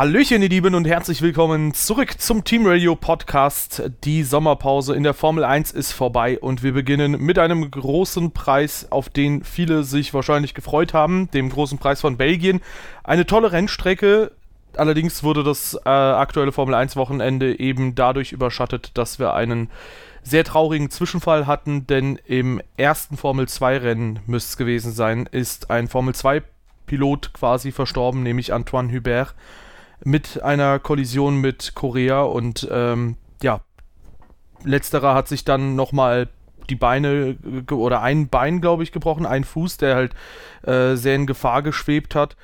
Hallöchen, ihr Lieben, und herzlich willkommen zurück zum Team Radio Podcast. Die Sommerpause in der Formel 1 ist vorbei und wir beginnen mit einem großen Preis, auf den viele sich wahrscheinlich gefreut haben, dem großen Preis von Belgien. Eine tolle Rennstrecke, allerdings wurde das äh, aktuelle Formel 1 Wochenende eben dadurch überschattet, dass wir einen sehr traurigen Zwischenfall hatten, denn im ersten Formel 2 Rennen müsste es gewesen sein, ist ein Formel 2 Pilot quasi verstorben, nämlich Antoine Hubert mit einer Kollision mit Korea und ähm, ja, letzterer hat sich dann nochmal die Beine oder ein Bein, glaube ich, gebrochen, ein Fuß, der halt äh, sehr in Gefahr geschwebt hat.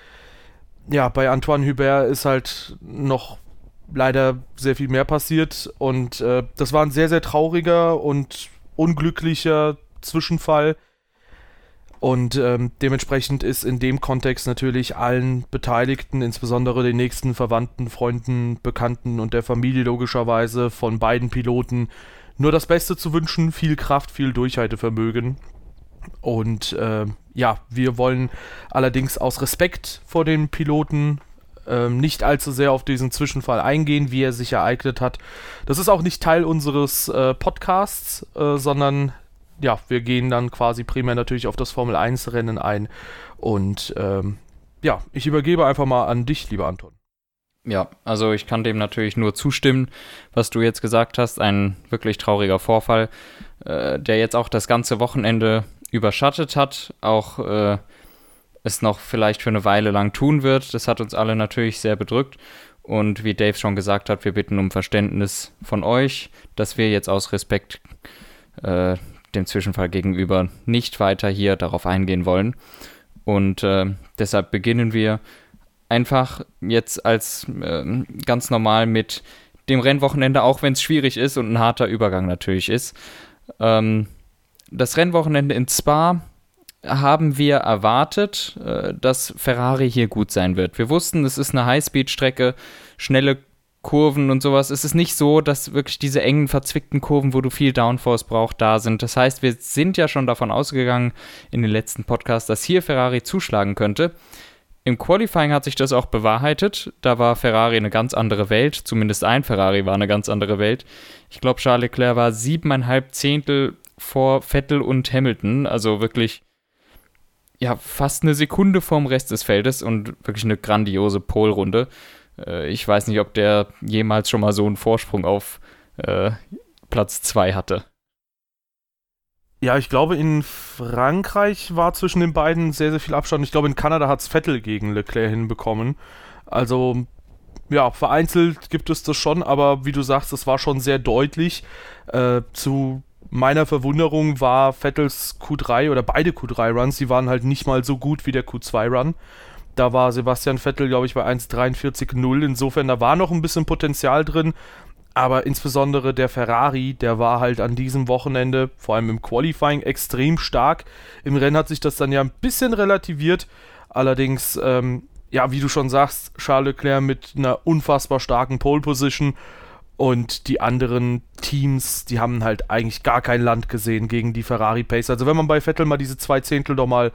Ja, bei Antoine Hubert ist halt noch leider sehr viel mehr passiert und äh, das war ein sehr, sehr trauriger und unglücklicher Zwischenfall. Und ähm, dementsprechend ist in dem Kontext natürlich allen Beteiligten, insbesondere den nächsten Verwandten, Freunden, Bekannten und der Familie logischerweise von beiden Piloten nur das Beste zu wünschen, viel Kraft, viel Durchhaltevermögen. Und äh, ja, wir wollen allerdings aus Respekt vor den Piloten äh, nicht allzu sehr auf diesen Zwischenfall eingehen, wie er sich ereignet hat. Das ist auch nicht Teil unseres äh, Podcasts, äh, sondern ja, wir gehen dann quasi primär natürlich auf das Formel 1 Rennen ein. Und ähm, ja, ich übergebe einfach mal an dich, lieber Anton. Ja, also ich kann dem natürlich nur zustimmen, was du jetzt gesagt hast. Ein wirklich trauriger Vorfall, äh, der jetzt auch das ganze Wochenende überschattet hat, auch äh, es noch vielleicht für eine Weile lang tun wird. Das hat uns alle natürlich sehr bedrückt. Und wie Dave schon gesagt hat, wir bitten um Verständnis von euch, dass wir jetzt aus Respekt äh, dem Zwischenfall gegenüber nicht weiter hier darauf eingehen wollen. Und äh, deshalb beginnen wir einfach jetzt als äh, ganz normal mit dem Rennwochenende, auch wenn es schwierig ist und ein harter Übergang natürlich ist. Ähm, das Rennwochenende in Spa haben wir erwartet, äh, dass Ferrari hier gut sein wird. Wir wussten, es ist eine Highspeed-Strecke, schnelle Kurven und sowas. Es ist nicht so, dass wirklich diese engen, verzwickten Kurven, wo du viel Downforce brauchst, da sind. Das heißt, wir sind ja schon davon ausgegangen in den letzten Podcasts, dass hier Ferrari zuschlagen könnte. Im Qualifying hat sich das auch bewahrheitet. Da war Ferrari eine ganz andere Welt. Zumindest ein Ferrari war eine ganz andere Welt. Ich glaube, Charles Leclerc war siebeneinhalb Zehntel vor Vettel und Hamilton. Also wirklich, ja, fast eine Sekunde vorm Rest des Feldes und wirklich eine grandiose Polrunde. Äh, ich weiß nicht, ob der jemals schon mal so einen Vorsprung auf äh, Platz 2 hatte. Ja, ich glaube, in Frankreich war zwischen den beiden sehr, sehr viel Abstand. Ich glaube, in Kanada hat es Vettel gegen Leclerc hinbekommen. Also, ja, vereinzelt gibt es das schon, aber wie du sagst, es war schon sehr deutlich. Äh, zu meiner Verwunderung war Vettels Q3 oder beide Q3-Runs, die waren halt nicht mal so gut wie der Q2-Run. Da war Sebastian Vettel, glaube ich, bei 1,43,0. Insofern, da war noch ein bisschen Potenzial drin. Aber insbesondere der Ferrari, der war halt an diesem Wochenende, vor allem im Qualifying, extrem stark. Im Rennen hat sich das dann ja ein bisschen relativiert. Allerdings, ähm, ja, wie du schon sagst, Charles Leclerc mit einer unfassbar starken Pole Position. Und die anderen Teams, die haben halt eigentlich gar kein Land gesehen gegen die Ferrari Pace. Also wenn man bei Vettel mal diese zwei Zehntel doch mal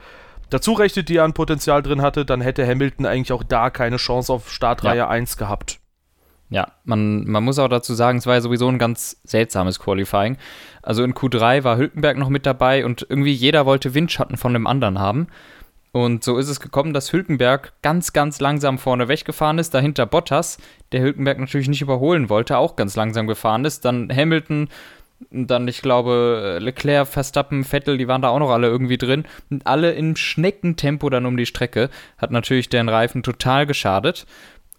dazu rechnet, die er an Potenzial drin hatte, dann hätte Hamilton eigentlich auch da keine Chance auf Startreihe ja. 1 gehabt. Ja, man, man muss auch dazu sagen, es war ja sowieso ein ganz seltsames Qualifying. Also in Q3 war Hülkenberg noch mit dabei und irgendwie jeder wollte Windschatten von dem anderen haben. Und so ist es gekommen, dass Hülkenberg ganz, ganz langsam vorne weggefahren ist, dahinter Bottas, der Hülkenberg natürlich nicht überholen wollte, auch ganz langsam gefahren ist. Dann Hamilton dann, ich glaube, Leclerc, Verstappen, Vettel, die waren da auch noch alle irgendwie drin. Und alle im Schneckentempo dann um die Strecke. Hat natürlich deren Reifen total geschadet.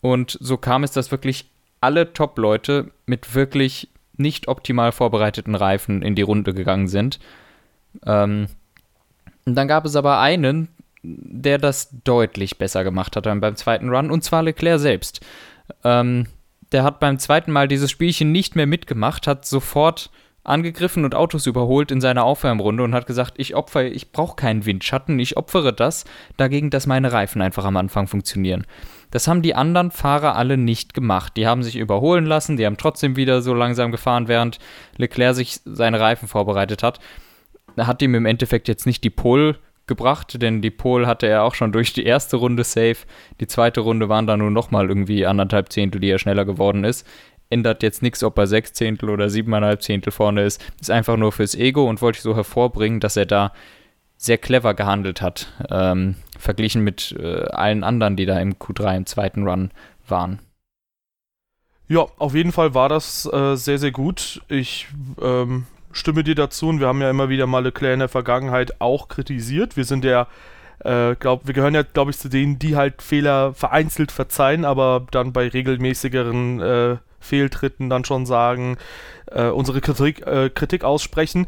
Und so kam es, dass wirklich alle Top-Leute mit wirklich nicht optimal vorbereiteten Reifen in die Runde gegangen sind. Ähm, und dann gab es aber einen, der das deutlich besser gemacht hat beim zweiten Run, und zwar Leclerc selbst. Ähm, der hat beim zweiten Mal dieses Spielchen nicht mehr mitgemacht, hat sofort angegriffen und Autos überholt in seiner Aufwärmrunde und hat gesagt, ich opfere, ich brauche keinen Windschatten, ich opfere das dagegen, dass meine Reifen einfach am Anfang funktionieren. Das haben die anderen Fahrer alle nicht gemacht. Die haben sich überholen lassen, die haben trotzdem wieder so langsam gefahren, während Leclerc sich seine Reifen vorbereitet hat. Hat ihm im Endeffekt jetzt nicht die Pole gebracht, denn die Pole hatte er auch schon durch die erste Runde safe. Die zweite Runde waren dann nur nochmal irgendwie anderthalb Zehntel, die er schneller geworden ist. Ändert jetzt nichts, ob er sechs Zehntel oder siebeneinhalb Zehntel vorne ist. Ist einfach nur fürs Ego und wollte ich so hervorbringen, dass er da sehr clever gehandelt hat, ähm, verglichen mit äh, allen anderen, die da im Q3 im zweiten Run waren. Ja, auf jeden Fall war das äh, sehr, sehr gut. Ich ähm, stimme dir dazu und wir haben ja immer wieder mal Leclerc in der Vergangenheit auch kritisiert. Wir sind ja, äh, glaub, wir gehören ja, glaube ich, zu denen, die halt Fehler vereinzelt verzeihen, aber dann bei regelmäßigeren äh, Fehltritten dann schon sagen, äh, unsere Kritik, äh, Kritik aussprechen.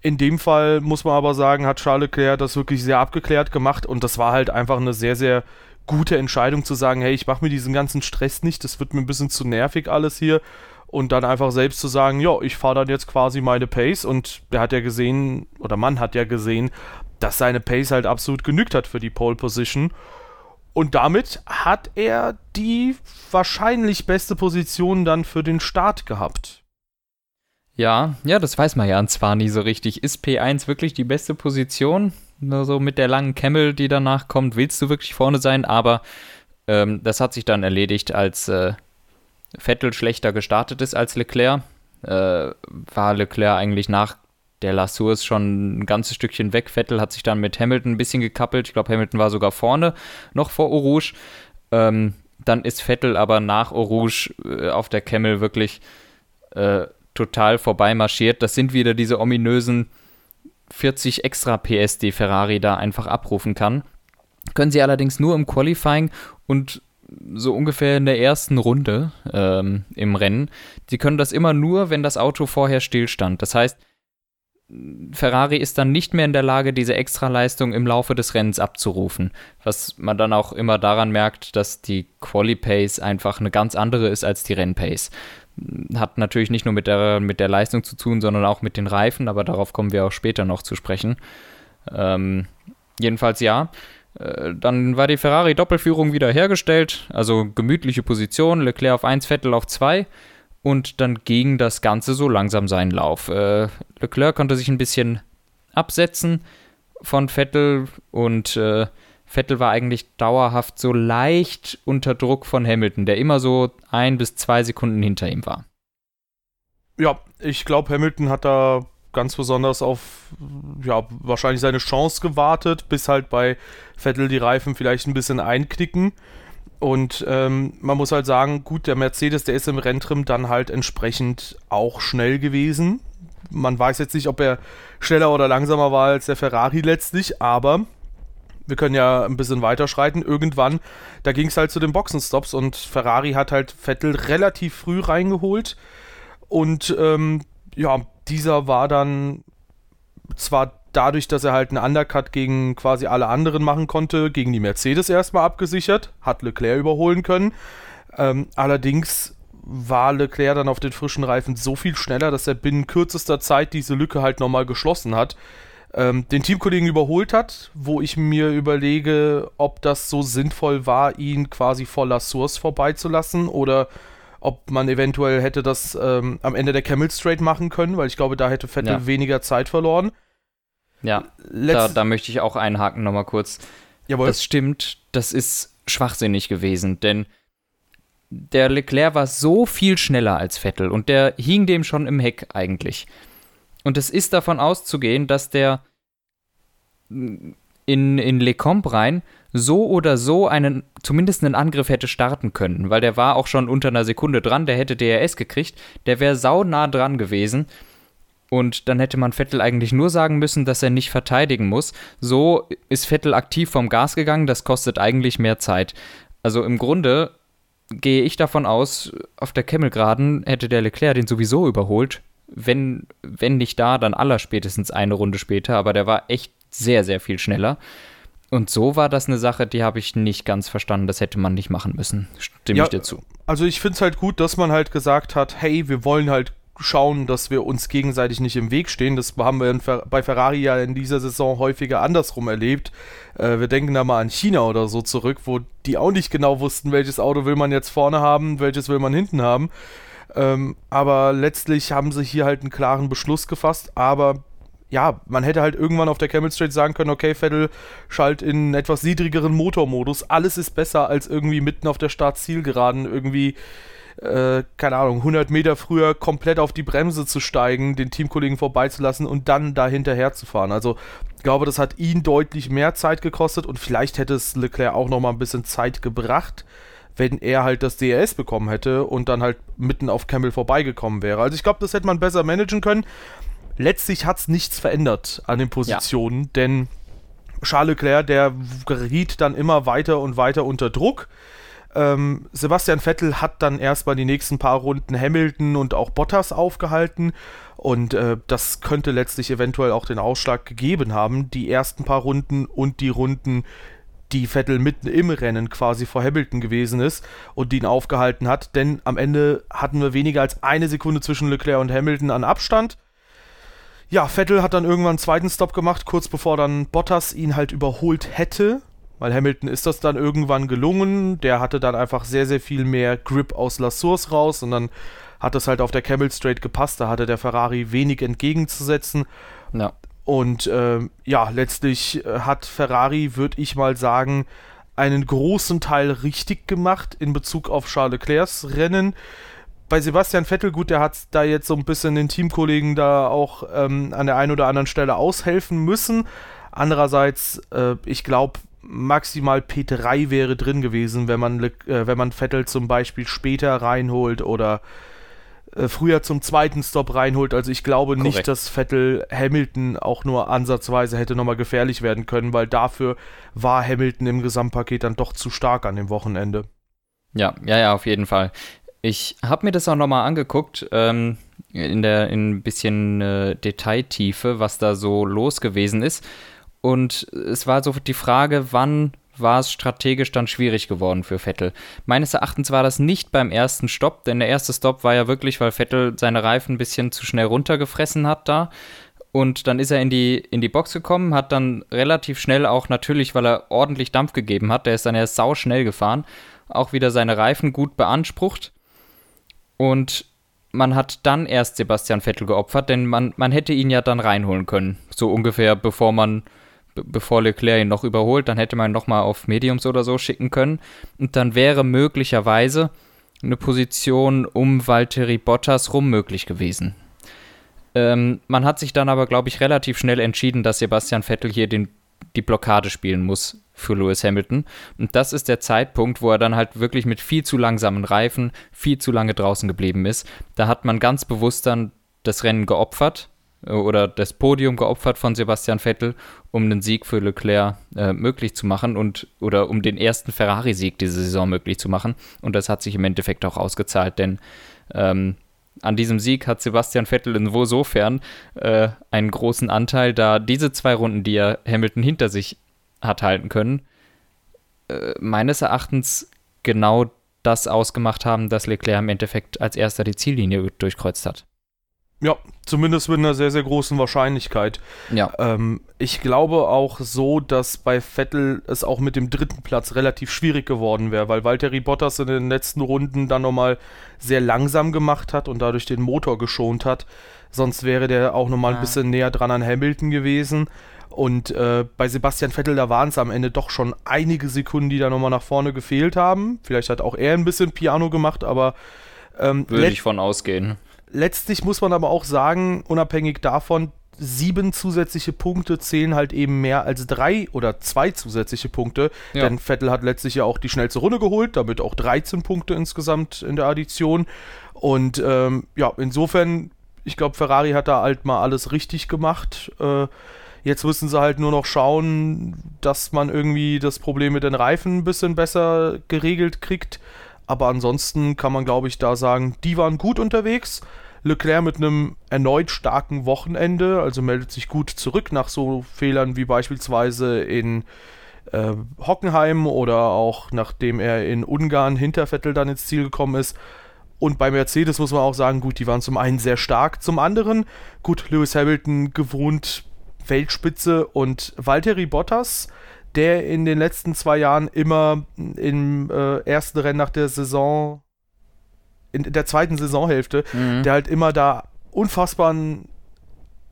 In dem Fall muss man aber sagen, hat Charles Leclerc das wirklich sehr abgeklärt gemacht und das war halt einfach eine sehr, sehr gute Entscheidung zu sagen, hey, ich mache mir diesen ganzen Stress nicht, das wird mir ein bisschen zu nervig alles hier und dann einfach selbst zu sagen, ja, ich fahre dann jetzt quasi meine Pace und der hat ja gesehen, oder man hat ja gesehen, dass seine Pace halt absolut genügt hat für die Pole Position. Und damit hat er die wahrscheinlich beste Position dann für den Start gehabt. Ja, ja, das weiß man ja zwar nie so richtig. Ist P1 wirklich die beste Position? So mit der langen Camel, die danach kommt, willst du wirklich vorne sein, aber ähm, das hat sich dann erledigt, als äh, Vettel schlechter gestartet ist als Leclerc, äh, war Leclerc eigentlich nach der Lassours schon ein ganzes Stückchen weg. Vettel hat sich dann mit Hamilton ein bisschen gekappelt. Ich glaube, Hamilton war sogar vorne noch vor Orouge. Ähm, dann ist Vettel aber nach Orouge äh, auf der Camel wirklich äh, total vorbei marschiert. Das sind wieder diese ominösen 40 extra PS, die Ferrari da einfach abrufen kann. Können sie allerdings nur im Qualifying und so ungefähr in der ersten Runde ähm, im Rennen. Sie können das immer nur, wenn das Auto vorher stillstand. Das heißt, Ferrari ist dann nicht mehr in der Lage, diese Extraleistung im Laufe des Rennens abzurufen. Was man dann auch immer daran merkt, dass die Quali-Pace einfach eine ganz andere ist als die Rennpace. Hat natürlich nicht nur mit der, mit der Leistung zu tun, sondern auch mit den Reifen, aber darauf kommen wir auch später noch zu sprechen. Ähm, jedenfalls ja. Äh, dann war die Ferrari-Doppelführung wieder hergestellt, also gemütliche Position, Leclerc auf 1, Vettel auf 2 und dann ging das Ganze so langsam seinen Lauf. Äh, Leclerc konnte sich ein bisschen absetzen von Vettel und äh, Vettel war eigentlich dauerhaft so leicht unter Druck von Hamilton, der immer so ein bis zwei Sekunden hinter ihm war. Ja, ich glaube, Hamilton hat da ganz besonders auf, ja, wahrscheinlich seine Chance gewartet, bis halt bei Vettel die Reifen vielleicht ein bisschen einknicken. Und ähm, man muss halt sagen, gut, der Mercedes, der ist im Renntrim dann halt entsprechend auch schnell gewesen. Man weiß jetzt nicht, ob er schneller oder langsamer war als der Ferrari letztlich, aber wir können ja ein bisschen weiterschreiten. Irgendwann, da ging es halt zu den Boxenstops und Ferrari hat halt Vettel relativ früh reingeholt. Und ähm, ja, dieser war dann zwar dadurch, dass er halt einen Undercut gegen quasi alle anderen machen konnte, gegen die Mercedes erstmal abgesichert, hat Leclerc überholen können. Ähm, allerdings war Leclerc dann auf den frischen Reifen so viel schneller, dass er binnen kürzester Zeit diese Lücke halt nochmal geschlossen hat. Ähm, den Teamkollegen überholt hat, wo ich mir überlege, ob das so sinnvoll war, ihn quasi voller Source vorbeizulassen oder ob man eventuell hätte das ähm, am Ende der Camel Straight machen können, weil ich glaube, da hätte Vettel ja. weniger Zeit verloren. Ja, da, da, möchte ich auch einhaken nochmal kurz. Jawohl. Das stimmt, das ist schwachsinnig gewesen, denn der Leclerc war so viel schneller als Vettel und der hing dem schon im Heck eigentlich. Und es ist davon auszugehen, dass der in, in Lecombe rein so oder so einen, zumindest einen Angriff hätte starten können, weil der war auch schon unter einer Sekunde dran, der hätte DRS gekriegt, der wäre sau nah dran gewesen. Und dann hätte man Vettel eigentlich nur sagen müssen, dass er nicht verteidigen muss. So ist Vettel aktiv vom Gas gegangen, das kostet eigentlich mehr Zeit. Also im Grunde gehe ich davon aus, auf der Kemmelgraden hätte der Leclerc den sowieso überholt. Wenn, wenn nicht da, dann aller spätestens eine Runde später, aber der war echt sehr, sehr viel schneller. Und so war das eine Sache, die habe ich nicht ganz verstanden. Das hätte man nicht machen müssen. Stimme ja, ich dir zu. Also ich finde es halt gut, dass man halt gesagt hat, hey, wir wollen halt schauen, dass wir uns gegenseitig nicht im Weg stehen. Das haben wir bei Ferrari ja in dieser Saison häufiger andersrum erlebt. Äh, wir denken da mal an China oder so zurück, wo die auch nicht genau wussten, welches Auto will man jetzt vorne haben, welches will man hinten haben. Ähm, aber letztlich haben sie hier halt einen klaren Beschluss gefasst. Aber ja, man hätte halt irgendwann auf der Camel Straight sagen können, okay, Vettel schalt in etwas niedrigeren Motormodus. Alles ist besser als irgendwie mitten auf der Start-Zielgeraden irgendwie, äh, keine Ahnung, 100 Meter früher komplett auf die Bremse zu steigen, den Teamkollegen vorbeizulassen und dann da hinterher zu fahren. Also ich glaube, das hat ihn deutlich mehr Zeit gekostet und vielleicht hätte es Leclerc auch noch mal ein bisschen Zeit gebracht, wenn er halt das DRS bekommen hätte und dann halt mitten auf Campbell vorbeigekommen wäre. Also ich glaube, das hätte man besser managen können letztlich hat es nichts verändert an den Positionen, ja. denn Charles Leclerc, der geriet dann immer weiter und weiter unter Druck. Ähm, Sebastian Vettel hat dann erstmal die nächsten paar Runden Hamilton und auch Bottas aufgehalten und äh, das könnte letztlich eventuell auch den Ausschlag gegeben haben. Die ersten paar Runden und die Runden, die Vettel mitten im Rennen quasi vor Hamilton gewesen ist und die ihn aufgehalten hat, denn am Ende hatten wir weniger als eine Sekunde zwischen Leclerc und Hamilton an Abstand ja, Vettel hat dann irgendwann einen zweiten Stop gemacht, kurz bevor dann Bottas ihn halt überholt hätte. Weil Hamilton ist das dann irgendwann gelungen. Der hatte dann einfach sehr, sehr viel mehr Grip aus La Source raus und dann hat das halt auf der Camel Straight gepasst. Da hatte der Ferrari wenig entgegenzusetzen. Ja. Und äh, ja, letztlich äh, hat Ferrari, würde ich mal sagen, einen großen Teil richtig gemacht in Bezug auf Charles Leclercs Rennen bei Sebastian Vettel, gut, der hat da jetzt so ein bisschen den Teamkollegen da auch ähm, an der einen oder anderen Stelle aushelfen müssen. Andererseits, äh, ich glaube, maximal P3 wäre drin gewesen, wenn man, äh, wenn man Vettel zum Beispiel später reinholt oder äh, früher zum zweiten Stop reinholt. Also ich glaube Korrekt. nicht, dass Vettel Hamilton auch nur ansatzweise hätte nochmal gefährlich werden können, weil dafür war Hamilton im Gesamtpaket dann doch zu stark an dem Wochenende. Ja, ja, ja, auf jeden Fall. Ich habe mir das auch nochmal angeguckt, ähm, in der in ein bisschen äh, Detailtiefe, was da so los gewesen ist. Und es war so die Frage, wann war es strategisch dann schwierig geworden für Vettel. Meines Erachtens war das nicht beim ersten Stopp, denn der erste Stopp war ja wirklich, weil Vettel seine Reifen ein bisschen zu schnell runtergefressen hat da. Und dann ist er in die, in die Box gekommen, hat dann relativ schnell auch natürlich, weil er ordentlich Dampf gegeben hat, der ist dann erst sau schnell gefahren, auch wieder seine Reifen gut beansprucht und man hat dann erst Sebastian Vettel geopfert, denn man, man hätte ihn ja dann reinholen können. So ungefähr, bevor man, bevor Leclerc ihn noch überholt, dann hätte man ihn nochmal auf Mediums oder so schicken können. Und dann wäre möglicherweise eine Position um Valtteri Bottas rum möglich gewesen. Ähm, man hat sich dann aber, glaube ich, relativ schnell entschieden, dass Sebastian Vettel hier den, die Blockade spielen muss für Lewis Hamilton. Und das ist der Zeitpunkt, wo er dann halt wirklich mit viel zu langsamen Reifen viel zu lange draußen geblieben ist. Da hat man ganz bewusst dann das Rennen geopfert oder das Podium geopfert von Sebastian Vettel, um den Sieg für Leclerc äh, möglich zu machen und oder um den ersten Ferrari-Sieg diese Saison möglich zu machen. Und das hat sich im Endeffekt auch ausgezahlt, denn ähm, an diesem Sieg hat Sebastian Vettel insofern äh, einen großen Anteil, da diese zwei Runden, die er Hamilton hinter sich hat halten können, äh, meines Erachtens genau das ausgemacht haben, dass Leclerc im Endeffekt als erster die Ziellinie durchkreuzt hat. Ja, zumindest mit einer sehr, sehr großen Wahrscheinlichkeit. Ja. Ähm, ich glaube auch so, dass bei Vettel es auch mit dem dritten Platz relativ schwierig geworden wäre, weil Valtteri Bottas in den letzten Runden dann nochmal sehr langsam gemacht hat und dadurch den Motor geschont hat. Sonst wäre der auch nochmal ja. ein bisschen näher dran an Hamilton gewesen. Und äh, bei Sebastian Vettel, da waren es am Ende doch schon einige Sekunden, die da nochmal nach vorne gefehlt haben. Vielleicht hat auch er ein bisschen Piano gemacht, aber. Ähm, Würde ich von ausgehen. Letztlich muss man aber auch sagen, unabhängig davon, sieben zusätzliche Punkte zählen halt eben mehr als drei oder zwei zusätzliche Punkte. Ja. Denn Vettel hat letztlich ja auch die schnellste Runde geholt, damit auch 13 Punkte insgesamt in der Addition. Und ähm, ja, insofern, ich glaube, Ferrari hat da halt mal alles richtig gemacht. Äh, Jetzt müssen sie halt nur noch schauen, dass man irgendwie das Problem mit den Reifen ein bisschen besser geregelt kriegt. Aber ansonsten kann man, glaube ich, da sagen, die waren gut unterwegs. Leclerc mit einem erneut starken Wochenende, also meldet sich gut zurück nach so Fehlern wie beispielsweise in äh, Hockenheim oder auch nachdem er in Ungarn hinter Vettel dann ins Ziel gekommen ist. Und bei Mercedes muss man auch sagen, gut, die waren zum einen sehr stark, zum anderen, gut, Lewis Hamilton gewohnt Weltspitze und Valtteri Bottas, der in den letzten zwei Jahren immer im äh, ersten Rennen nach der Saison, in der zweiten Saisonhälfte, mhm. der halt immer da unfassbaren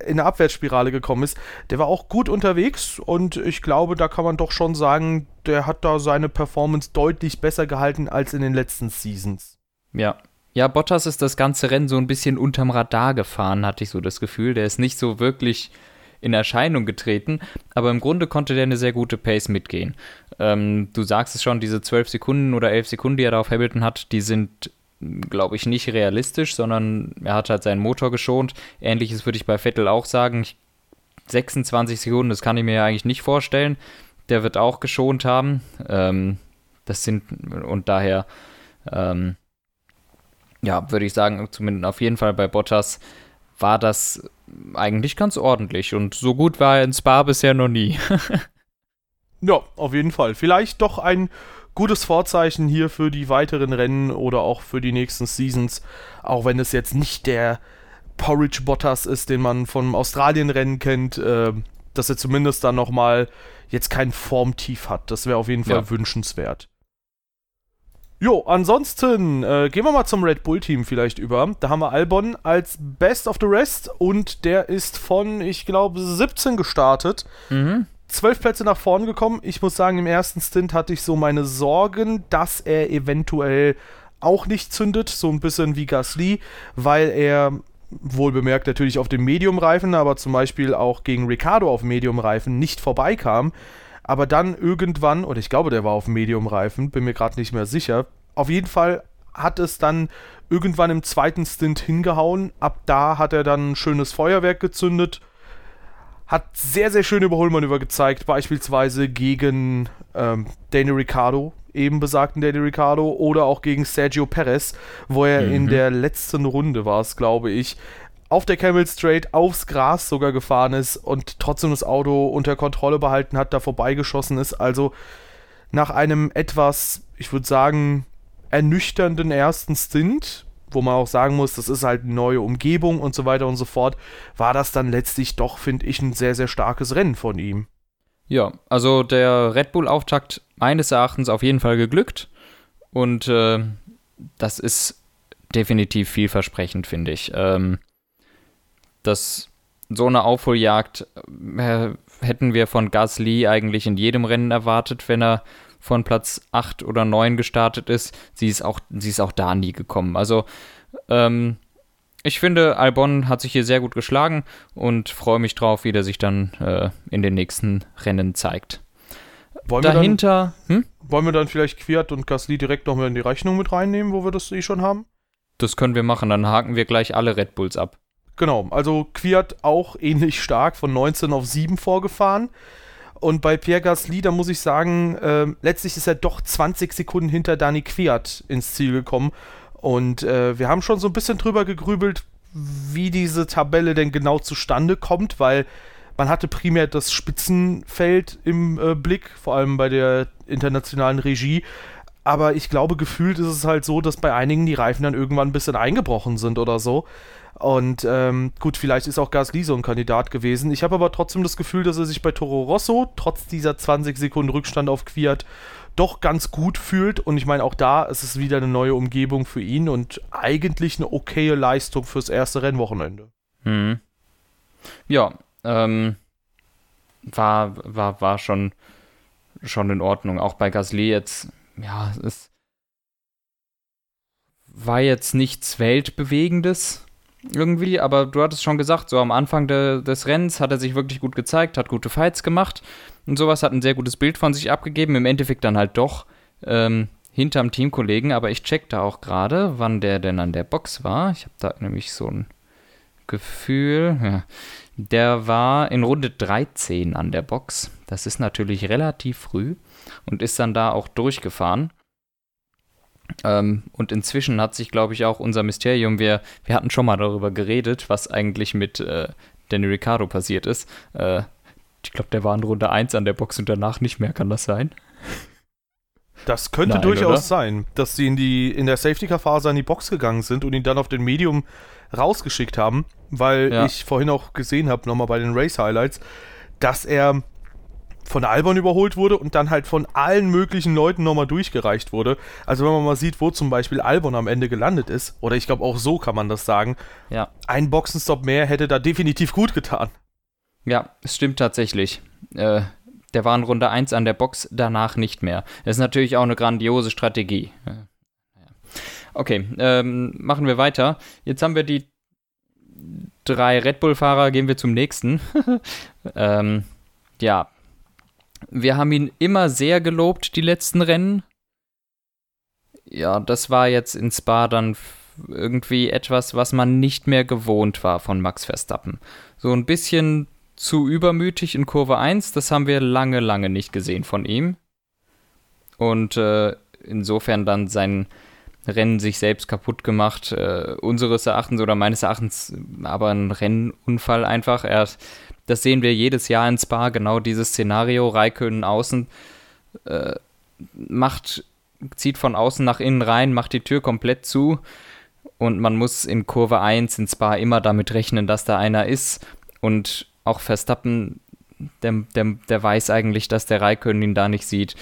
in eine Abwärtsspirale gekommen ist, der war auch gut unterwegs und ich glaube, da kann man doch schon sagen, der hat da seine Performance deutlich besser gehalten als in den letzten Seasons. Ja. Ja, Bottas ist das ganze Rennen so ein bisschen unterm Radar gefahren, hatte ich so das Gefühl. Der ist nicht so wirklich in Erscheinung getreten, aber im Grunde konnte der eine sehr gute Pace mitgehen. Ähm, du sagst es schon, diese 12 Sekunden oder 11 Sekunden, die er da auf Hamilton hat, die sind glaube ich, nicht realistisch, sondern er hat halt seinen Motor geschont. Ähnliches würde ich bei Vettel auch sagen. 26 Sekunden, das kann ich mir ja eigentlich nicht vorstellen. Der wird auch geschont haben. Ähm, das sind, und daher, ähm, ja, würde ich sagen, zumindest auf jeden Fall bei Bottas war das eigentlich ganz ordentlich. Und so gut war er in Spa bisher noch nie. ja, auf jeden Fall. Vielleicht doch ein gutes Vorzeichen hier für die weiteren Rennen oder auch für die nächsten Seasons, auch wenn es jetzt nicht der Porridge Bottas ist, den man vom Australien-Rennen kennt, äh, dass er zumindest dann nochmal jetzt kein Formtief hat. Das wäre auf jeden Fall ja. wünschenswert. Jo, ansonsten äh, gehen wir mal zum Red Bull-Team vielleicht über. Da haben wir Albon als Best of the Rest und der ist von, ich glaube, 17 gestartet. Mhm zwölf Plätze nach vorn gekommen. Ich muss sagen, im ersten Stint hatte ich so meine Sorgen, dass er eventuell auch nicht zündet, so ein bisschen wie Gasly, weil er wohl bemerkt natürlich auf dem Medium-Reifen, aber zum Beispiel auch gegen Ricardo auf Medium-Reifen nicht vorbeikam. Aber dann irgendwann, oder ich glaube, der war auf Medium-Reifen, bin mir gerade nicht mehr sicher. Auf jeden Fall hat es dann irgendwann im zweiten Stint hingehauen. Ab da hat er dann ein schönes Feuerwerk gezündet hat sehr, sehr schöne Überholmanöver gezeigt, beispielsweise gegen ähm, Danny Ricciardo, eben besagten Danny Ricciardo, oder auch gegen Sergio Perez, wo er mhm. in der letzten Runde war es, glaube ich, auf der Camel Straight aufs Gras sogar gefahren ist und trotzdem das Auto unter Kontrolle behalten hat, da vorbeigeschossen ist. Also nach einem etwas, ich würde sagen, ernüchternden ersten Stint wo man auch sagen muss, das ist halt eine neue Umgebung und so weiter und so fort, war das dann letztlich doch, finde ich, ein sehr, sehr starkes Rennen von ihm. Ja, also der Red Bull-Auftakt meines Erachtens auf jeden Fall geglückt und äh, das ist definitiv vielversprechend, finde ich. Ähm, das so eine Aufholjagd äh, hätten wir von Gasly eigentlich in jedem Rennen erwartet, wenn er von Platz 8 oder 9 gestartet ist. Sie ist auch, sie ist auch da nie gekommen. Also, ähm, ich finde, Albon hat sich hier sehr gut geschlagen und freue mich drauf, wie der sich dann äh, in den nächsten Rennen zeigt. Wollen Dahinter. Wir dann, hm? Wollen wir dann vielleicht Quiert und Gasly direkt nochmal in die Rechnung mit reinnehmen, wo wir das eh schon haben? Das können wir machen, dann haken wir gleich alle Red Bulls ab. Genau, also Quiert auch ähnlich stark von 19 auf 7 vorgefahren. Und bei Pierre Gasly, da muss ich sagen, äh, letztlich ist er doch 20 Sekunden hinter Dani Kwiat ins Ziel gekommen. Und äh, wir haben schon so ein bisschen drüber gegrübelt, wie diese Tabelle denn genau zustande kommt, weil man hatte primär das Spitzenfeld im äh, Blick, vor allem bei der internationalen Regie. Aber ich glaube, gefühlt ist es halt so, dass bei einigen die Reifen dann irgendwann ein bisschen eingebrochen sind oder so. Und ähm, gut, vielleicht ist auch Gasly so ein Kandidat gewesen. Ich habe aber trotzdem das Gefühl, dass er sich bei Toro Rosso, trotz dieser 20 Sekunden Rückstand auf Quiert, doch ganz gut fühlt. Und ich meine, auch da ist es wieder eine neue Umgebung für ihn und eigentlich eine okaye Leistung fürs erste Rennwochenende. Mhm. Ja, ähm, war, war, war schon, schon in Ordnung. Auch bei Gasly jetzt, ja, es war jetzt nichts Weltbewegendes irgendwie, aber du hattest schon gesagt, so am Anfang de, des Rennens hat er sich wirklich gut gezeigt, hat gute Fights gemacht und sowas, hat ein sehr gutes Bild von sich abgegeben, im Endeffekt dann halt doch ähm, hinterm Teamkollegen, aber ich checkte auch gerade, wann der denn an der Box war. Ich habe da nämlich so ein Gefühl, ja. der war in Runde 13 an der Box. Das ist natürlich relativ früh und ist dann da auch durchgefahren. Ähm, und inzwischen hat sich, glaube ich, auch unser Mysterium, wir, wir hatten schon mal darüber geredet, was eigentlich mit äh, Danny Ricciardo passiert ist. Äh, ich glaube, der war in Runde 1 an der Box und danach nicht mehr, kann das sein? Das könnte Nein, durchaus oder? sein, dass sie in, die, in der Safety-Car-Phase an die Box gegangen sind und ihn dann auf den Medium rausgeschickt haben, weil ja. ich vorhin auch gesehen habe, nochmal bei den Race-Highlights, dass er von Albon überholt wurde und dann halt von allen möglichen Leuten nochmal durchgereicht wurde. Also wenn man mal sieht, wo zum Beispiel Albon am Ende gelandet ist, oder ich glaube auch so kann man das sagen, ja. ein Boxenstopp mehr hätte da definitiv gut getan. Ja, es stimmt tatsächlich. Äh, der war in Runde 1 an der Box, danach nicht mehr. Das ist natürlich auch eine grandiose Strategie. Okay, ähm, machen wir weiter. Jetzt haben wir die drei Red Bull-Fahrer, gehen wir zum nächsten. ähm, ja, wir haben ihn immer sehr gelobt, die letzten Rennen. Ja, das war jetzt in Spa dann irgendwie etwas, was man nicht mehr gewohnt war von Max Verstappen. So ein bisschen zu übermütig in Kurve 1, das haben wir lange, lange nicht gesehen von ihm. Und äh, insofern dann sein Rennen sich selbst kaputt gemacht, äh, unseres Erachtens oder meines Erachtens aber ein Rennunfall einfach. Er das sehen wir jedes Jahr in Spa, genau dieses Szenario. Raikön außen äh, macht, zieht von außen nach innen rein, macht die Tür komplett zu. Und man muss in Kurve 1 in Spa immer damit rechnen, dass da einer ist. Und auch Verstappen, der, der, der weiß eigentlich, dass der Raikön ihn da nicht sieht.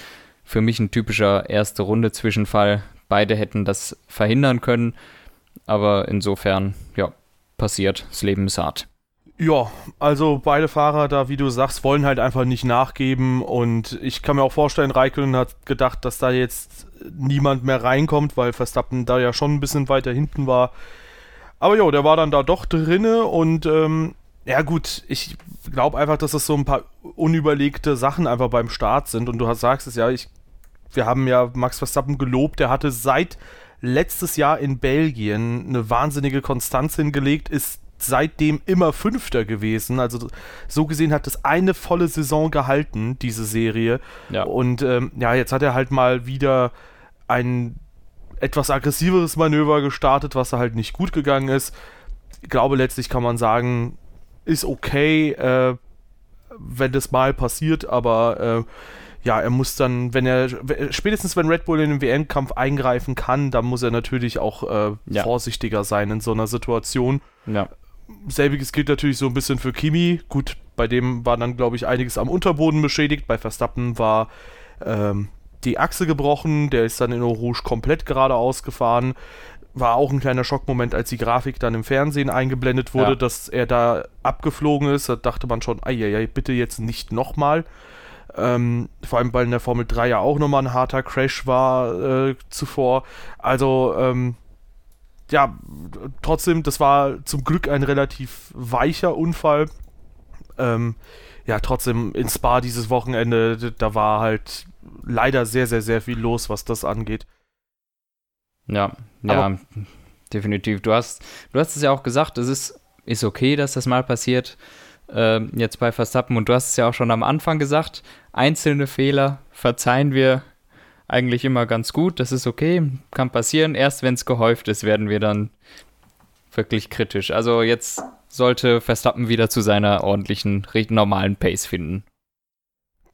Für mich ein typischer erste Runde Zwischenfall. Beide hätten das verhindern können. Aber insofern, ja, passiert. Das Leben ist hart. Ja, also beide Fahrer da, wie du sagst, wollen halt einfach nicht nachgeben. Und ich kann mir auch vorstellen, Raikkonen hat gedacht, dass da jetzt niemand mehr reinkommt, weil Verstappen da ja schon ein bisschen weiter hinten war. Aber ja, der war dann da doch drinne und ähm, ja gut, ich glaube einfach, dass das so ein paar unüberlegte Sachen einfach beim Start sind. Und du sagst es ja, ich, wir haben ja Max Verstappen gelobt, der hatte seit letztes Jahr in Belgien eine wahnsinnige Konstanz hingelegt, ist seitdem immer Fünfter gewesen. Also so gesehen hat es eine volle Saison gehalten, diese Serie. Ja. Und ähm, ja, jetzt hat er halt mal wieder ein etwas aggressiveres Manöver gestartet, was halt nicht gut gegangen ist. Ich glaube, letztlich kann man sagen, ist okay, äh, wenn das mal passiert, aber äh, ja, er muss dann, wenn er, spätestens wenn Red Bull in den WM-Kampf eingreifen kann, dann muss er natürlich auch äh, ja. vorsichtiger sein in so einer Situation. Ja selbiges gilt natürlich so ein bisschen für Kimi. Gut, bei dem war dann, glaube ich, einiges am Unterboden beschädigt. Bei Verstappen war ähm, die Achse gebrochen. Der ist dann in Eau Rouge komplett geradeaus gefahren. War auch ein kleiner Schockmoment, als die Grafik dann im Fernsehen eingeblendet wurde, ja. dass er da abgeflogen ist. Da dachte man schon, ja, bitte jetzt nicht nochmal. Ähm, vor allem, weil in der Formel 3 ja auch nochmal ein harter Crash war äh, zuvor. Also, ähm, ja, trotzdem, das war zum Glück ein relativ weicher Unfall. Ähm, ja, trotzdem in Spa dieses Wochenende, da war halt leider sehr, sehr, sehr viel los, was das angeht. Ja, ja, Aber, definitiv. Du hast, du hast es ja auch gesagt, es ist, ist okay, dass das mal passiert. Äh, jetzt bei Verstappen und du hast es ja auch schon am Anfang gesagt, einzelne Fehler verzeihen wir eigentlich immer ganz gut. Das ist okay, kann passieren. Erst wenn es gehäuft ist, werden wir dann wirklich kritisch. Also jetzt sollte Verstappen wieder zu seiner ordentlichen, normalen Pace finden.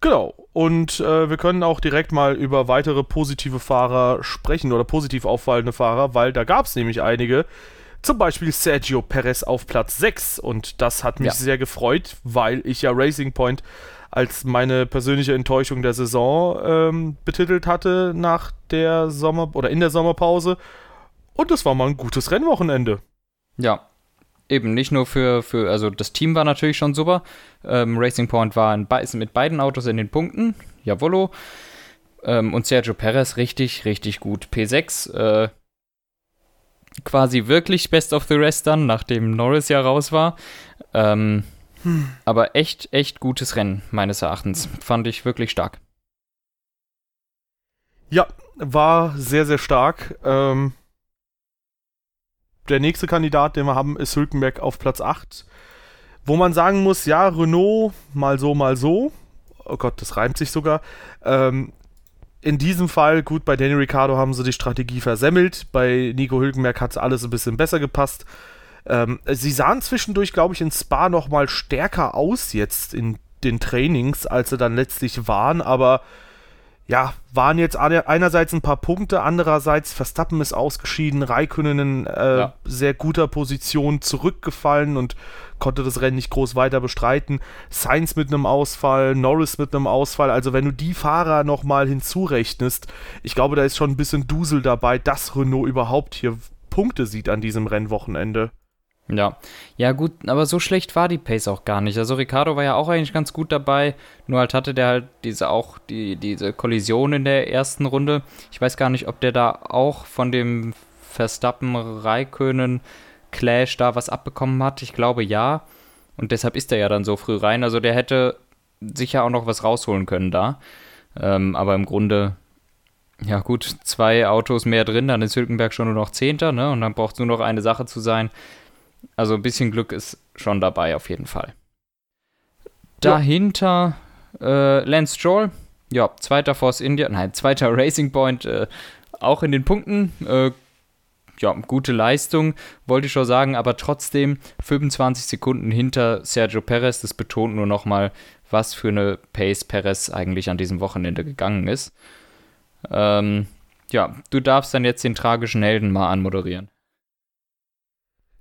Genau. Und äh, wir können auch direkt mal über weitere positive Fahrer sprechen oder positiv auffallende Fahrer, weil da gab es nämlich einige. Zum Beispiel Sergio Perez auf Platz 6 und das hat mich ja. sehr gefreut, weil ich ja Racing Point als meine persönliche Enttäuschung der Saison ähm, betitelt hatte nach der Sommer- oder in der Sommerpause. Und das war mal ein gutes Rennwochenende. Ja, eben nicht nur für, für also das Team war natürlich schon super. Ähm, Racing Point war in, mit beiden Autos in den Punkten. Jawollo. Ähm, und Sergio Perez richtig, richtig gut. P6, äh, quasi wirklich Best of the Rest dann, nachdem Norris ja raus war. Ähm, aber echt, echt gutes Rennen, meines Erachtens. Fand ich wirklich stark. Ja, war sehr, sehr stark. Ähm, der nächste Kandidat, den wir haben, ist Hülkenberg auf Platz 8. Wo man sagen muss, ja, Renault, mal so, mal so. Oh Gott, das reimt sich sogar. Ähm, in diesem Fall, gut, bei Danny Ricciardo haben sie die Strategie versemmelt. Bei Nico Hülkenberg hat es alles ein bisschen besser gepasst. Ähm, sie sahen zwischendurch, glaube ich, in Spa noch mal stärker aus jetzt in den Trainings, als sie dann letztlich waren, aber ja, waren jetzt einerseits ein paar Punkte, andererseits Verstappen ist ausgeschieden, Raikönnen in äh, ja. sehr guter Position zurückgefallen und konnte das Rennen nicht groß weiter bestreiten. Sainz mit einem Ausfall, Norris mit einem Ausfall. Also wenn du die Fahrer nochmal hinzurechnest, ich glaube, da ist schon ein bisschen Dusel dabei, dass Renault überhaupt hier Punkte sieht an diesem Rennwochenende. Ja, ja gut, aber so schlecht war die Pace auch gar nicht. Also Ricardo war ja auch eigentlich ganz gut dabei, nur halt hatte der halt diese auch die, diese Kollision in der ersten Runde. Ich weiß gar nicht, ob der da auch von dem Verstappen Raikönen Clash da was abbekommen hat. Ich glaube ja. Und deshalb ist er ja dann so früh rein. Also der hätte sicher auch noch was rausholen können da. Ähm, aber im Grunde, ja gut, zwei Autos mehr drin, dann ist Hülkenberg schon nur noch Zehnter, ne? Und dann braucht es nur noch eine Sache zu sein. Also ein bisschen Glück ist schon dabei auf jeden Fall. Dahinter äh, Lance Stroll, ja, zweiter Force India, nein, zweiter Racing Point, äh, auch in den Punkten. Äh, ja, gute Leistung, wollte ich schon sagen, aber trotzdem 25 Sekunden hinter Sergio Perez. Das betont nur nochmal, was für eine Pace Perez eigentlich an diesem Wochenende gegangen ist. Ähm, ja, du darfst dann jetzt den tragischen Helden mal anmoderieren.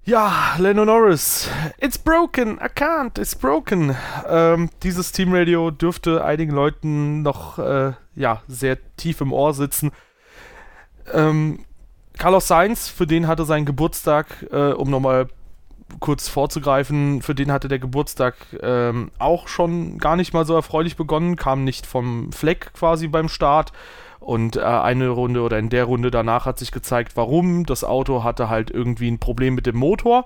Ja, Lando Norris. It's broken. I can't. It's broken. Ähm, dieses Teamradio dürfte einigen Leuten noch äh, ja, sehr tief im Ohr sitzen. Ähm, Carlos Sainz, für den hatte sein Geburtstag, äh, um nochmal kurz vorzugreifen, für den hatte der Geburtstag ähm, auch schon gar nicht mal so erfreulich begonnen, kam nicht vom Fleck quasi beim Start und äh, eine Runde oder in der Runde danach hat sich gezeigt, warum. Das Auto hatte halt irgendwie ein Problem mit dem Motor.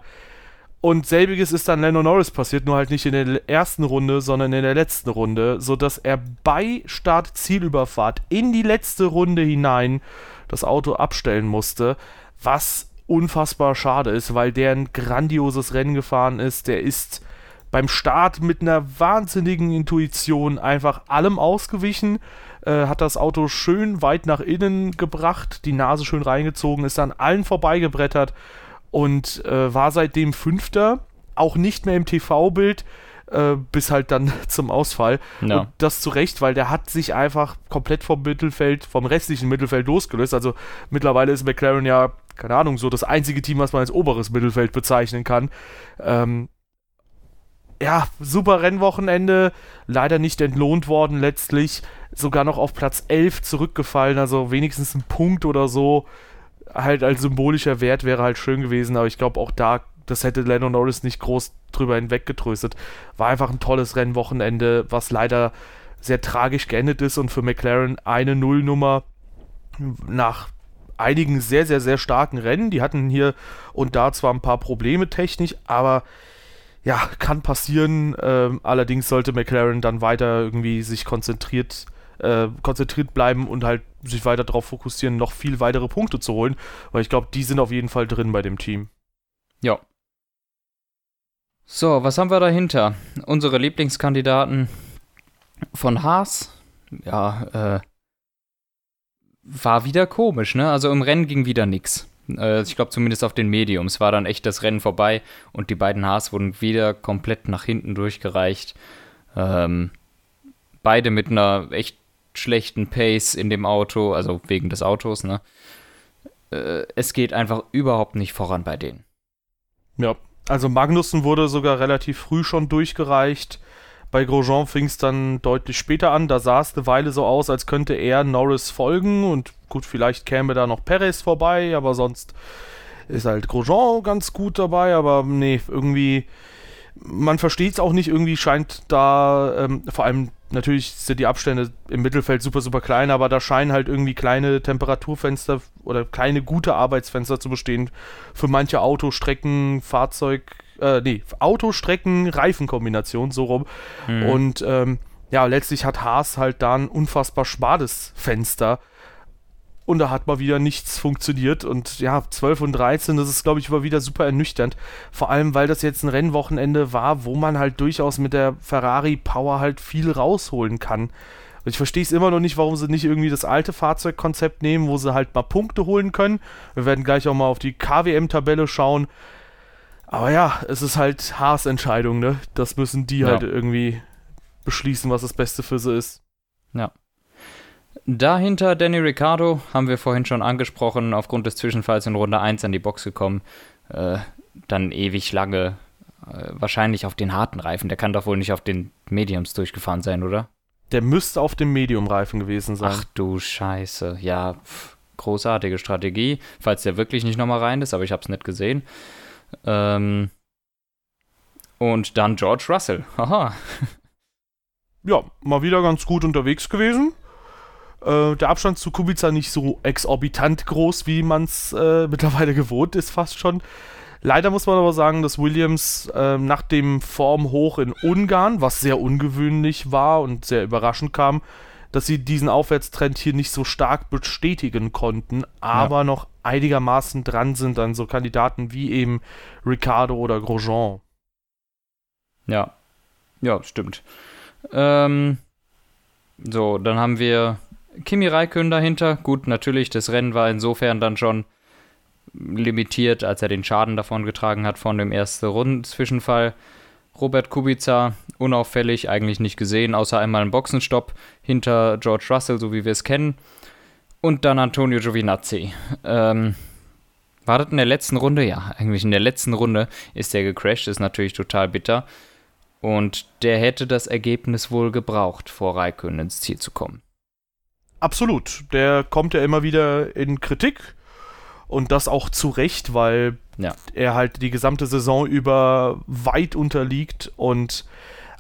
Und selbiges ist dann Lando Norris passiert, nur halt nicht in der ersten Runde, sondern in der letzten Runde, sodass er bei Start-Zielüberfahrt in die letzte Runde hinein das Auto abstellen musste, was unfassbar schade ist, weil der ein grandioses Rennen gefahren ist. Der ist beim Start mit einer wahnsinnigen Intuition einfach allem ausgewichen äh, hat das Auto schön weit nach innen gebracht, die Nase schön reingezogen, ist an allen vorbeigebrettert und äh, war seitdem Fünfter, auch nicht mehr im TV-Bild, äh, bis halt dann zum Ausfall. Ja. Und das zu Recht, weil der hat sich einfach komplett vom Mittelfeld, vom restlichen Mittelfeld losgelöst. Also mittlerweile ist McLaren ja, keine Ahnung, so das einzige Team, was man als oberes Mittelfeld bezeichnen kann. Ähm, ja, super Rennwochenende, leider nicht entlohnt worden letztlich, sogar noch auf Platz 11 zurückgefallen, also wenigstens ein Punkt oder so, halt als symbolischer Wert wäre halt schön gewesen, aber ich glaube auch da, das hätte Lando Norris nicht groß drüber hinweggetröstet. War einfach ein tolles Rennwochenende, was leider sehr tragisch geendet ist und für McLaren eine Nullnummer nach einigen sehr, sehr, sehr starken Rennen. Die hatten hier und da zwar ein paar Probleme technisch, aber ja, kann passieren. Ähm, allerdings sollte McLaren dann weiter irgendwie sich konzentriert, äh, konzentriert bleiben und halt sich weiter darauf fokussieren, noch viel weitere Punkte zu holen. Weil ich glaube, die sind auf jeden Fall drin bei dem Team. Ja. So, was haben wir dahinter? Unsere Lieblingskandidaten von Haas. Ja, äh, war wieder komisch, ne? Also im Rennen ging wieder nichts. Äh, ich glaube zumindest auf den Mediums war dann echt das Rennen vorbei und die beiden Haas wurden wieder komplett nach hinten durchgereicht. Ähm, beide mit einer echt schlechten Pace in dem Auto, also wegen des Autos, ne? Äh, es geht einfach überhaupt nicht voran bei denen. Ja, also Magnussen wurde sogar relativ früh schon durchgereicht. Bei Grosjean fing es dann deutlich später an. Da sah es eine Weile so aus, als könnte er Norris folgen. Und gut, vielleicht käme da noch Perez vorbei, aber sonst ist halt Grosjean ganz gut dabei. Aber nee, irgendwie, man versteht es auch nicht. Irgendwie scheint da, ähm, vor allem natürlich sind die Abstände im Mittelfeld super, super klein, aber da scheinen halt irgendwie kleine Temperaturfenster oder kleine gute Arbeitsfenster zu bestehen für manche Autostrecken, Fahrzeug äh, nee, Autostrecken, Reifenkombination, so rum. Mhm. Und ähm, ja, letztlich hat Haas halt da ein unfassbar schmales Fenster. Und da hat mal wieder nichts funktioniert. Und ja, 12 und 13, das ist, glaube ich, immer wieder super ernüchternd. Vor allem, weil das jetzt ein Rennwochenende war, wo man halt durchaus mit der Ferrari Power halt viel rausholen kann. Und ich verstehe es immer noch nicht, warum sie nicht irgendwie das alte Fahrzeugkonzept nehmen, wo sie halt mal Punkte holen können. Wir werden gleich auch mal auf die KWM-Tabelle schauen. Aber ja, es ist halt Haas Entscheidung, ne? Das müssen die ja. halt irgendwie beschließen, was das Beste für sie ist. Ja. Dahinter Danny Ricciardo, haben wir vorhin schon angesprochen, aufgrund des Zwischenfalls in Runde 1 an die Box gekommen. Äh, dann ewig lange, äh, wahrscheinlich auf den harten Reifen. Der kann doch wohl nicht auf den Mediums durchgefahren sein, oder? Der müsste auf dem Medium-Reifen gewesen sein. Ach du Scheiße. Ja, pff, großartige Strategie, falls der wirklich nicht nochmal rein ist, aber ich habe es nicht gesehen. Ähm, und dann George Russell. Haha. Ja, mal wieder ganz gut unterwegs gewesen. Äh, der Abstand zu Kubica nicht so exorbitant groß, wie man es äh, mittlerweile gewohnt ist, fast schon. Leider muss man aber sagen, dass Williams äh, nach dem Formhoch in Ungarn, was sehr ungewöhnlich war und sehr überraschend kam, dass sie diesen Aufwärtstrend hier nicht so stark bestätigen konnten, aber ja. noch einigermaßen dran sind an so Kandidaten wie eben Ricardo oder Grosjean. Ja, ja, stimmt. Ähm, so, dann haben wir Kimi Räikkönen dahinter. Gut, natürlich, das Rennen war insofern dann schon limitiert, als er den Schaden davon getragen hat von dem ersten Runden-Zwischenfall. Robert Kubica unauffällig, eigentlich nicht gesehen, außer einmal einen Boxenstopp hinter George Russell, so wie wir es kennen. Und dann Antonio Giovinazzi. Ähm, war das in der letzten Runde? Ja, eigentlich in der letzten Runde ist der gecrashed, ist natürlich total bitter. Und der hätte das Ergebnis wohl gebraucht, vor Raikön ins Ziel zu kommen. Absolut. Der kommt ja immer wieder in Kritik. Und das auch zu Recht, weil ja. er halt die gesamte Saison über weit unterliegt und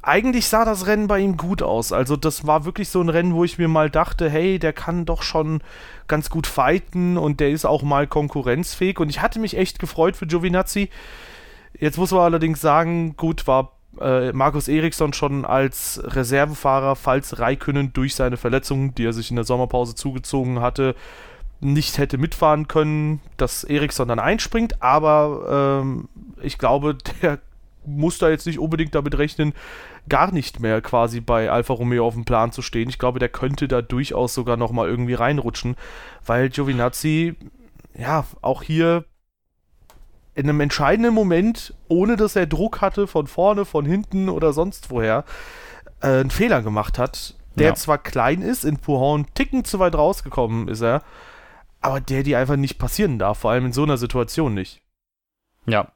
eigentlich sah das Rennen bei ihm gut aus. Also das war wirklich so ein Rennen, wo ich mir mal dachte, hey, der kann doch schon ganz gut fighten und der ist auch mal konkurrenzfähig und ich hatte mich echt gefreut für Giovinazzi. Jetzt muss man allerdings sagen, gut, war äh, Markus Eriksson schon als Reservefahrer, falls Raikönnen durch seine Verletzung, die er sich in der Sommerpause zugezogen hatte, nicht hätte mitfahren können, dass Eriksson dann einspringt, aber ähm, ich glaube, der muss da jetzt nicht unbedingt damit rechnen, gar nicht mehr quasi bei Alfa Romeo auf dem Plan zu stehen. Ich glaube, der könnte da durchaus sogar nochmal irgendwie reinrutschen, weil Giovinazzi, ja, auch hier in einem entscheidenden Moment, ohne dass er Druck hatte von vorne, von hinten oder sonst woher, äh, einen Fehler gemacht hat, der ja. zwar klein ist, in Puhon Ticken zu weit rausgekommen ist er, aber der die einfach nicht passieren darf, vor allem in so einer Situation nicht. Ja.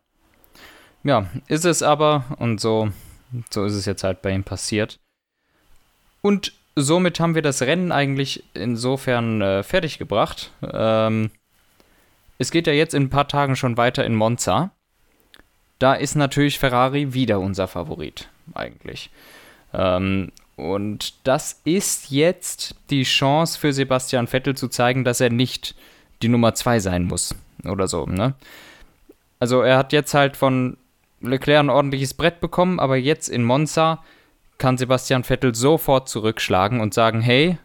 Ja, ist es aber und so, so ist es jetzt halt bei ihm passiert. Und somit haben wir das Rennen eigentlich insofern äh, fertig gebracht. Ähm, es geht ja jetzt in ein paar Tagen schon weiter in Monza. Da ist natürlich Ferrari wieder unser Favorit, eigentlich. Ähm, und das ist jetzt die Chance für Sebastian Vettel zu zeigen, dass er nicht die Nummer 2 sein muss. Oder so, ne? Also er hat jetzt halt von Leclerc ein ordentliches Brett bekommen, aber jetzt in Monza kann Sebastian Vettel sofort zurückschlagen und sagen, hey,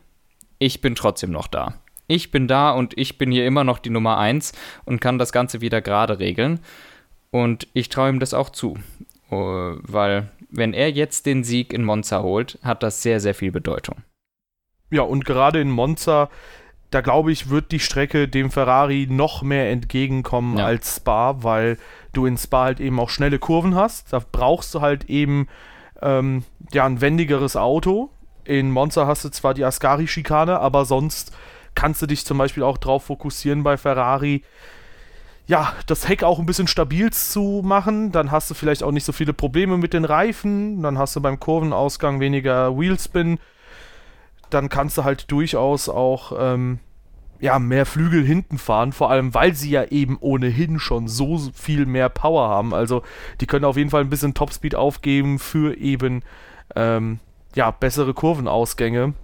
ich bin trotzdem noch da. Ich bin da und ich bin hier immer noch die Nummer 1 und kann das Ganze wieder gerade regeln. Und ich traue ihm das auch zu. Oh, weil wenn er jetzt den Sieg in Monza holt, hat das sehr, sehr viel Bedeutung. Ja, und gerade in Monza, da glaube ich, wird die Strecke dem Ferrari noch mehr entgegenkommen ja. als Spa, weil du in Spa halt eben auch schnelle Kurven hast. Da brauchst du halt eben ähm, ja, ein wendigeres Auto. In Monza hast du zwar die Ascari-Schikane, aber sonst kannst du dich zum Beispiel auch drauf fokussieren bei Ferrari, ja, das Heck auch ein bisschen stabil zu machen. Dann hast du vielleicht auch nicht so viele Probleme mit den Reifen. Dann hast du beim Kurvenausgang weniger Wheelspin. Dann kannst du halt durchaus auch ähm, ja, mehr Flügel hinten fahren, vor allem weil sie ja eben ohnehin schon so viel mehr Power haben. Also die können auf jeden Fall ein bisschen Topspeed aufgeben für eben ähm, ja, bessere Kurvenausgänge.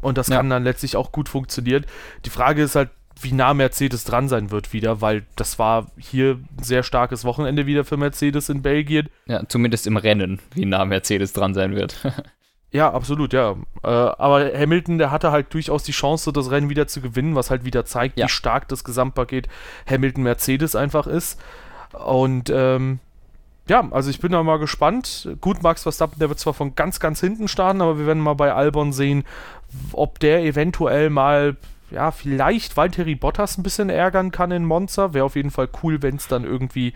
Und das ja. kann dann letztlich auch gut funktionieren. Die Frage ist halt, wie nah Mercedes dran sein wird wieder, weil das war hier ein sehr starkes Wochenende wieder für Mercedes in Belgien. Ja, zumindest im Rennen, wie nah Mercedes dran sein wird. ja, absolut, ja. Äh, aber Hamilton, der hatte halt durchaus die Chance, das Rennen wieder zu gewinnen, was halt wieder zeigt, ja. wie stark das Gesamtpaket Hamilton-Mercedes einfach ist. Und ähm, ja, also ich bin da mal gespannt. Gut, Max Verstappen, der wird zwar von ganz, ganz hinten starten, aber wir werden mal bei Albon sehen, ob der eventuell mal ja, vielleicht Valtteri Bottas ein bisschen ärgern kann in Monza. Wäre auf jeden Fall cool, wenn es dann irgendwie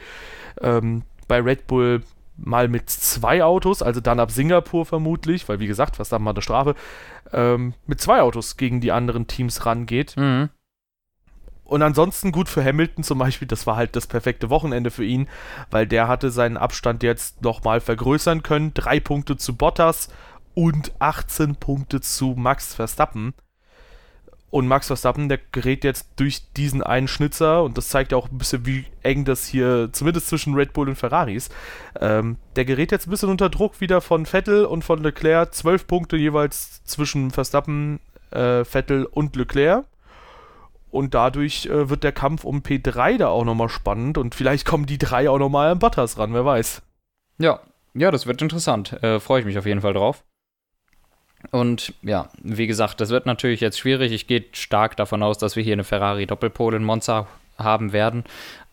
ähm, bei Red Bull mal mit zwei Autos, also dann ab Singapur vermutlich, weil wie gesagt, was dann mal eine Strafe, ähm, mit zwei Autos gegen die anderen Teams rangeht. Mhm. Und ansonsten gut für Hamilton zum Beispiel, das war halt das perfekte Wochenende für ihn, weil der hatte seinen Abstand jetzt nochmal vergrößern können. Drei Punkte zu Bottas und 18 Punkte zu Max Verstappen. Und Max Verstappen, der gerät jetzt durch diesen einen Schnitzer, und das zeigt ja auch ein bisschen, wie eng das hier, zumindest zwischen Red Bull und Ferraris, ähm, der gerät jetzt ein bisschen unter Druck wieder von Vettel und von Leclerc. Zwölf Punkte jeweils zwischen Verstappen, äh, Vettel und Leclerc. Und dadurch äh, wird der Kampf um P3 da auch nochmal spannend und vielleicht kommen die drei auch nochmal an Bottas ran, wer weiß. Ja, ja, das wird interessant. Äh, Freue ich mich auf jeden Fall drauf. Und ja, wie gesagt, das wird natürlich jetzt schwierig. Ich gehe stark davon aus, dass wir hier eine Ferrari Doppelpole in Monza haben werden.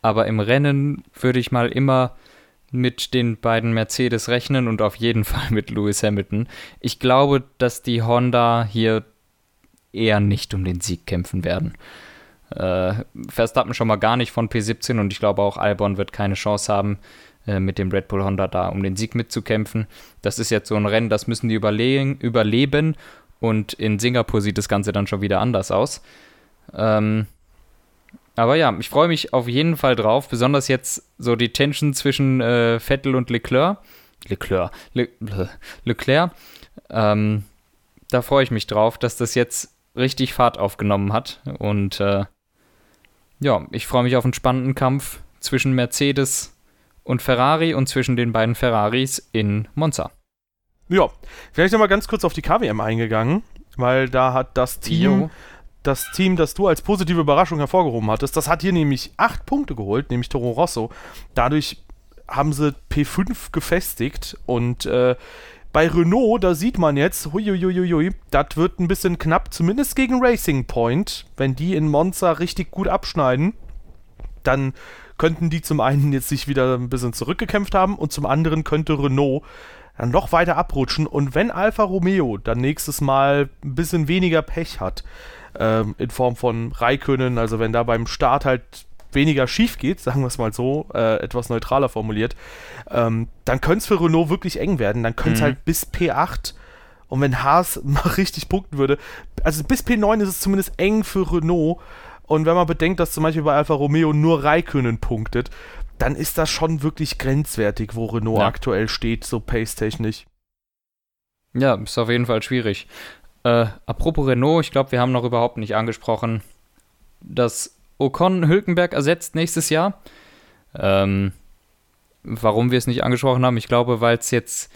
Aber im Rennen würde ich mal immer mit den beiden Mercedes rechnen und auf jeden Fall mit Lewis Hamilton. Ich glaube, dass die Honda hier eher nicht um den Sieg kämpfen werden. Äh, Verstappen schon mal gar nicht von P17 und ich glaube auch Albon wird keine Chance haben, mit dem Red Bull Honda da um den Sieg mitzukämpfen. Das ist jetzt so ein Rennen, das müssen die überlegen, überleben und in Singapur sieht das Ganze dann schon wieder anders aus. Ähm, aber ja, ich freue mich auf jeden Fall drauf, besonders jetzt so die Tension zwischen äh, Vettel und Leclerc. Leclerc, Le Leclerc. Ähm, da freue ich mich drauf, dass das jetzt richtig Fahrt aufgenommen hat. Und äh, ja, ich freue mich auf einen spannenden Kampf zwischen Mercedes und Ferrari und zwischen den beiden Ferraris in Monza. Ja, vielleicht nochmal ganz kurz auf die KWM eingegangen, weil da hat das Team, jo. das Team, das du als positive Überraschung hervorgehoben hattest, das hat hier nämlich acht Punkte geholt, nämlich Toro Rosso. Dadurch haben sie P5 gefestigt und äh, bei Renault, da sieht man jetzt, huiuiuiui, das wird ein bisschen knapp, zumindest gegen Racing Point. Wenn die in Monza richtig gut abschneiden, dann könnten die zum einen jetzt sich wieder ein bisschen zurückgekämpft haben und zum anderen könnte Renault dann noch weiter abrutschen. Und wenn Alfa Romeo dann nächstes Mal ein bisschen weniger Pech hat, ähm, in Form von Raikönnen, also wenn da beim Start halt weniger schief geht, sagen wir es mal so, äh, etwas neutraler formuliert, ähm, dann könnte es für Renault wirklich eng werden. Dann könnte es mhm. halt bis P8 und wenn Haas mal richtig punkten würde, also bis P9 ist es zumindest eng für Renault. Und wenn man bedenkt, dass zum Beispiel bei Alfa Romeo nur Raikönnen punktet, dann ist das schon wirklich grenzwertig, wo Renault ja. aktuell steht, so pace-technisch. Ja, ist auf jeden Fall schwierig. Äh, apropos Renault, ich glaube, wir haben noch überhaupt nicht angesprochen, dass Ocon Hülkenberg ersetzt nächstes Jahr. Ähm, warum wir es nicht angesprochen haben, ich glaube, weil es jetzt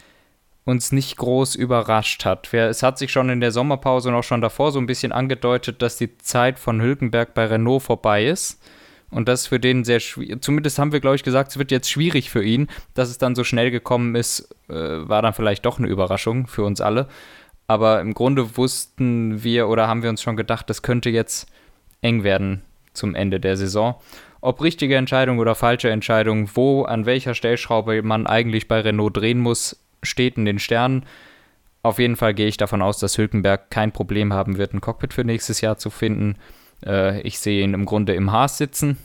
uns nicht groß überrascht hat. Es hat sich schon in der Sommerpause und auch schon davor so ein bisschen angedeutet, dass die Zeit von Hülkenberg bei Renault vorbei ist. Und das für den sehr schwierig. Zumindest haben wir, glaube ich, gesagt, es wird jetzt schwierig für ihn. Dass es dann so schnell gekommen ist, äh, war dann vielleicht doch eine Überraschung für uns alle. Aber im Grunde wussten wir oder haben wir uns schon gedacht, das könnte jetzt eng werden zum Ende der Saison. Ob richtige Entscheidung oder falsche Entscheidung, wo, an welcher Stellschraube man eigentlich bei Renault drehen muss, steht in den Sternen. Auf jeden Fall gehe ich davon aus, dass Hülkenberg kein Problem haben wird, ein Cockpit für nächstes Jahr zu finden. Äh, ich sehe ihn im Grunde im Haas sitzen,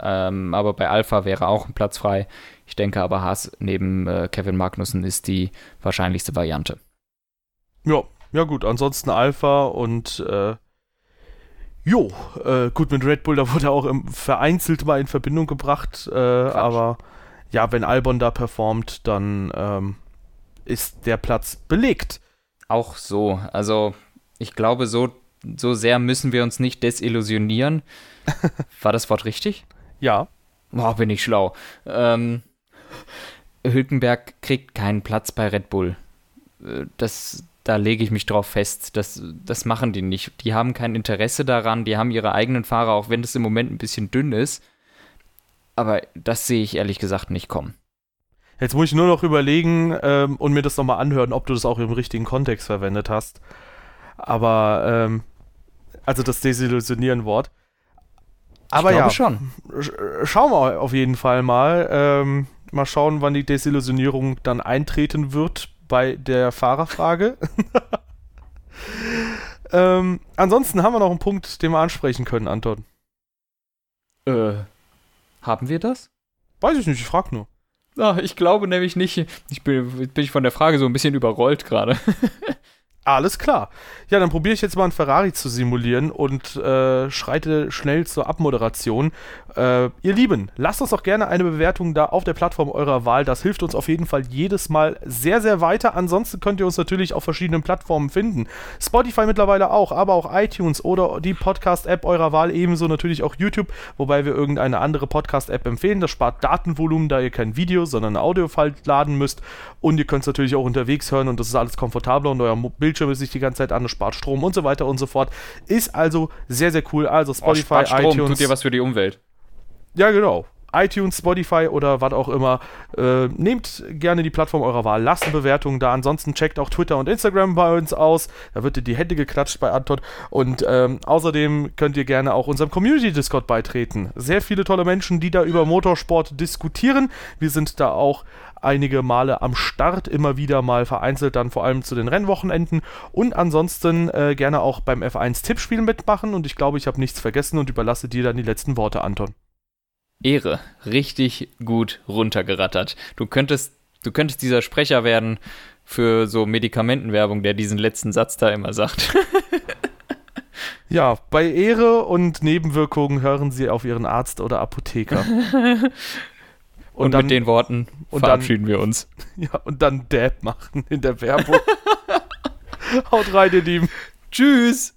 ähm, aber bei Alpha wäre auch ein Platz frei. Ich denke aber, Haas neben äh, Kevin Magnussen ist die wahrscheinlichste Variante. Ja, ja gut, ansonsten Alpha und äh, jo, äh, gut, mit Red Bull, da wurde er auch im, vereinzelt mal in Verbindung gebracht, äh, aber ja, wenn Albon da performt, dann ähm, ist der Platz belegt. Auch so. Also ich glaube, so, so sehr müssen wir uns nicht desillusionieren. War das Wort richtig? Ja. Boah, bin ich schlau. Ähm, Hülkenberg kriegt keinen Platz bei Red Bull. Äh, das, da lege ich mich drauf fest. Das, das machen die nicht. Die haben kein Interesse daran. Die haben ihre eigenen Fahrer, auch wenn das im Moment ein bisschen dünn ist. Aber das sehe ich ehrlich gesagt nicht kommen. Jetzt muss ich nur noch überlegen ähm, und mir das nochmal anhören, ob du das auch im richtigen Kontext verwendet hast. Aber, ähm, also das Desillusionieren-Wort. Aber ja, schon. schauen wir auf jeden Fall mal. Ähm, mal schauen, wann die Desillusionierung dann eintreten wird bei der Fahrerfrage. ähm, ansonsten haben wir noch einen Punkt, den wir ansprechen können, Anton. Äh, haben wir das? Weiß ich nicht, ich frag nur. Ah, ich glaube nämlich nicht. Ich bin, bin ich von der Frage so ein bisschen überrollt gerade. Alles klar. Ja, dann probiere ich jetzt mal einen Ferrari zu simulieren und äh, schreite schnell zur Abmoderation. Äh, ihr Lieben, lasst uns doch gerne eine Bewertung da auf der Plattform eurer Wahl. Das hilft uns auf jeden Fall jedes Mal sehr, sehr weiter. Ansonsten könnt ihr uns natürlich auf verschiedenen Plattformen finden. Spotify mittlerweile auch, aber auch iTunes oder die Podcast-App eurer Wahl, ebenso natürlich auch YouTube, wobei wir irgendeine andere Podcast-App empfehlen. Das spart Datenvolumen, da ihr kein Video, sondern ein Audio-File laden müsst. Und ihr könnt es natürlich auch unterwegs hören und das ist alles komfortabler und euer Bild Bildschirm ist sich die ganze Zeit an, spart Strom und so weiter und so fort. Ist also sehr, sehr cool. Also Spotify, oh, Strom, iTunes. Tut dir was für die Umwelt. Ja, genau iTunes, Spotify oder was auch immer. Äh, nehmt gerne die Plattform eurer Wahl, lasst eine Bewertung da. Ansonsten checkt auch Twitter und Instagram bei uns aus. Da wird dir die Hände geklatscht bei Anton. Und ähm, außerdem könnt ihr gerne auch unserem Community-Discord beitreten. Sehr viele tolle Menschen, die da über Motorsport diskutieren. Wir sind da auch einige Male am Start, immer wieder mal vereinzelt dann vor allem zu den Rennwochenenden und ansonsten äh, gerne auch beim F1 Tippspiel mitmachen und ich glaube, ich habe nichts vergessen und überlasse dir dann die letzten Worte, Anton. Ehre, richtig gut runtergerattert. Du könntest, du könntest dieser Sprecher werden für so Medikamentenwerbung, der diesen letzten Satz da immer sagt. ja, bei Ehre und Nebenwirkungen hören Sie auf Ihren Arzt oder Apotheker. Und, und dann, mit den Worten verabschieden dann, wir uns. Ja, und dann Dab machen in der Werbung. Haut rein, ihr Lieben. Tschüss.